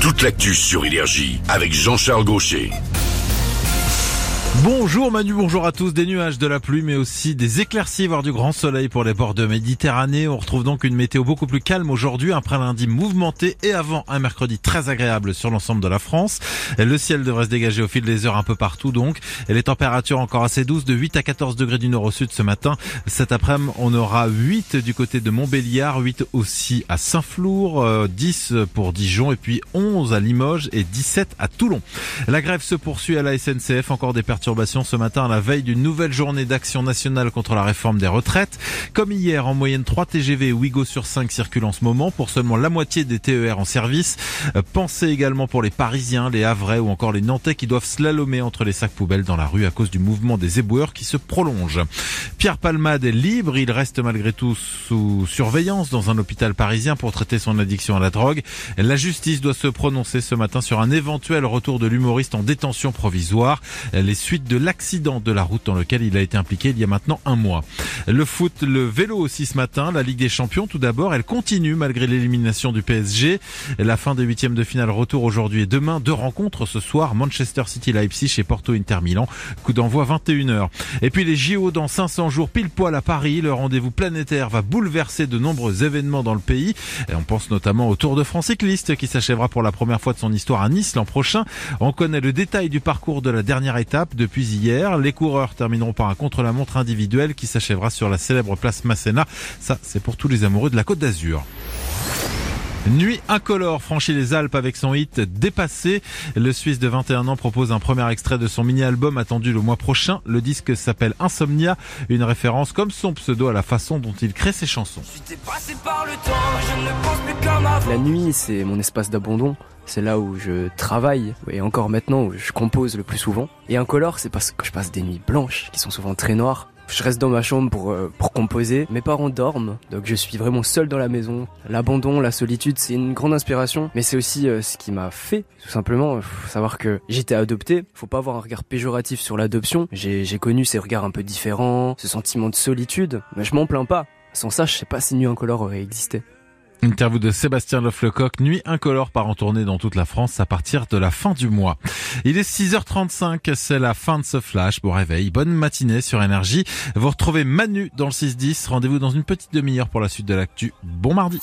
Toute l'actu sur Énergie avec Jean-Charles Gaucher. Bonjour Manu, bonjour à tous. Des nuages, de la pluie, mais aussi des éclaircies, voire du grand soleil pour les bords de Méditerranée. On retrouve donc une météo beaucoup plus calme aujourd'hui, après un lundi mouvementé et avant un mercredi très agréable sur l'ensemble de la France. Le ciel devrait se dégager au fil des heures un peu partout donc. Et les températures encore assez douces, de 8 à 14 degrés du nord au sud ce matin. Cet après-midi, on aura 8 du côté de Montbéliard, 8 aussi à Saint-Flour, 10 pour Dijon et puis 11 à Limoges et 17 à Toulon. La grève se poursuit à la SNCF, encore des perturbations ce matin à la veille d'une nouvelle journée d'action nationale contre la réforme des retraites. Comme hier, en moyenne 3 TGV Ouigo sur 5 circulent en ce moment pour seulement la moitié des TER en service. Euh, pensez également pour les Parisiens, les Havrais ou encore les Nantais qui doivent slalomer entre les sacs poubelles dans la rue à cause du mouvement des éboueurs qui se prolonge. Pierre Palmade est libre, il reste malgré tout sous surveillance dans un hôpital parisien pour traiter son addiction à la drogue. La justice doit se prononcer ce matin sur un éventuel retour de l'humoriste en détention provisoire. Les suite de l'accident de la route dans lequel il a été impliqué il y a maintenant un mois. Le foot, le vélo aussi ce matin, la Ligue des Champions tout d'abord, elle continue malgré l'élimination du PSG. La fin des huitièmes de finale retour aujourd'hui et demain. Deux rencontres ce soir, Manchester City Leipzig et Porto Inter Milan. Coup d'envoi 21h. Et puis les JO dans 500 jours pile poil à Paris. Le rendez-vous planétaire va bouleverser de nombreux événements dans le pays. On pense notamment au Tour de France cycliste qui s'achèvera pour la première fois de son histoire à Nice l'an prochain. On connaît le détail du parcours de la dernière étape depuis hier. Les coureurs termineront par un contre-la-montre individuel qui s'achèvera sur la célèbre place Masséna. Ça, c'est pour tous les amoureux de la Côte d'Azur. Nuit incolore franchit les Alpes avec son hit Dépassé. Le Suisse de 21 ans propose un premier extrait de son mini-album attendu le mois prochain. Le disque s'appelle Insomnia, une référence comme son pseudo à la façon dont il crée ses chansons. La nuit, c'est mon espace d'abandon. C'est là où je travaille et encore maintenant où je compose le plus souvent. Et incolore, c'est parce que je passe des nuits blanches qui sont souvent très noires je reste dans ma chambre pour, euh, pour composer. Mes parents dorment, donc je suis vraiment seul dans la maison. L'abandon, la solitude, c'est une grande inspiration, mais c'est aussi euh, ce qui m'a fait, tout simplement. Faut savoir que j'étais adopté. Faut pas avoir un regard péjoratif sur l'adoption. J'ai connu ces regards un peu différents, ce sentiment de solitude, mais je m'en plains pas. Sans ça, je sais pas si Nuit Incolore aurait existé. Interview de Sébastien Lofflecoq, Nuit incolore part en tournée dans toute la France à partir de la fin du mois. Il est 6h35, c'est la fin de ce flash. Bon réveil, bonne matinée sur Énergie. Vous retrouvez Manu dans le 6-10. Rendez-vous dans une petite demi-heure pour la suite de l'actu. Bon mardi.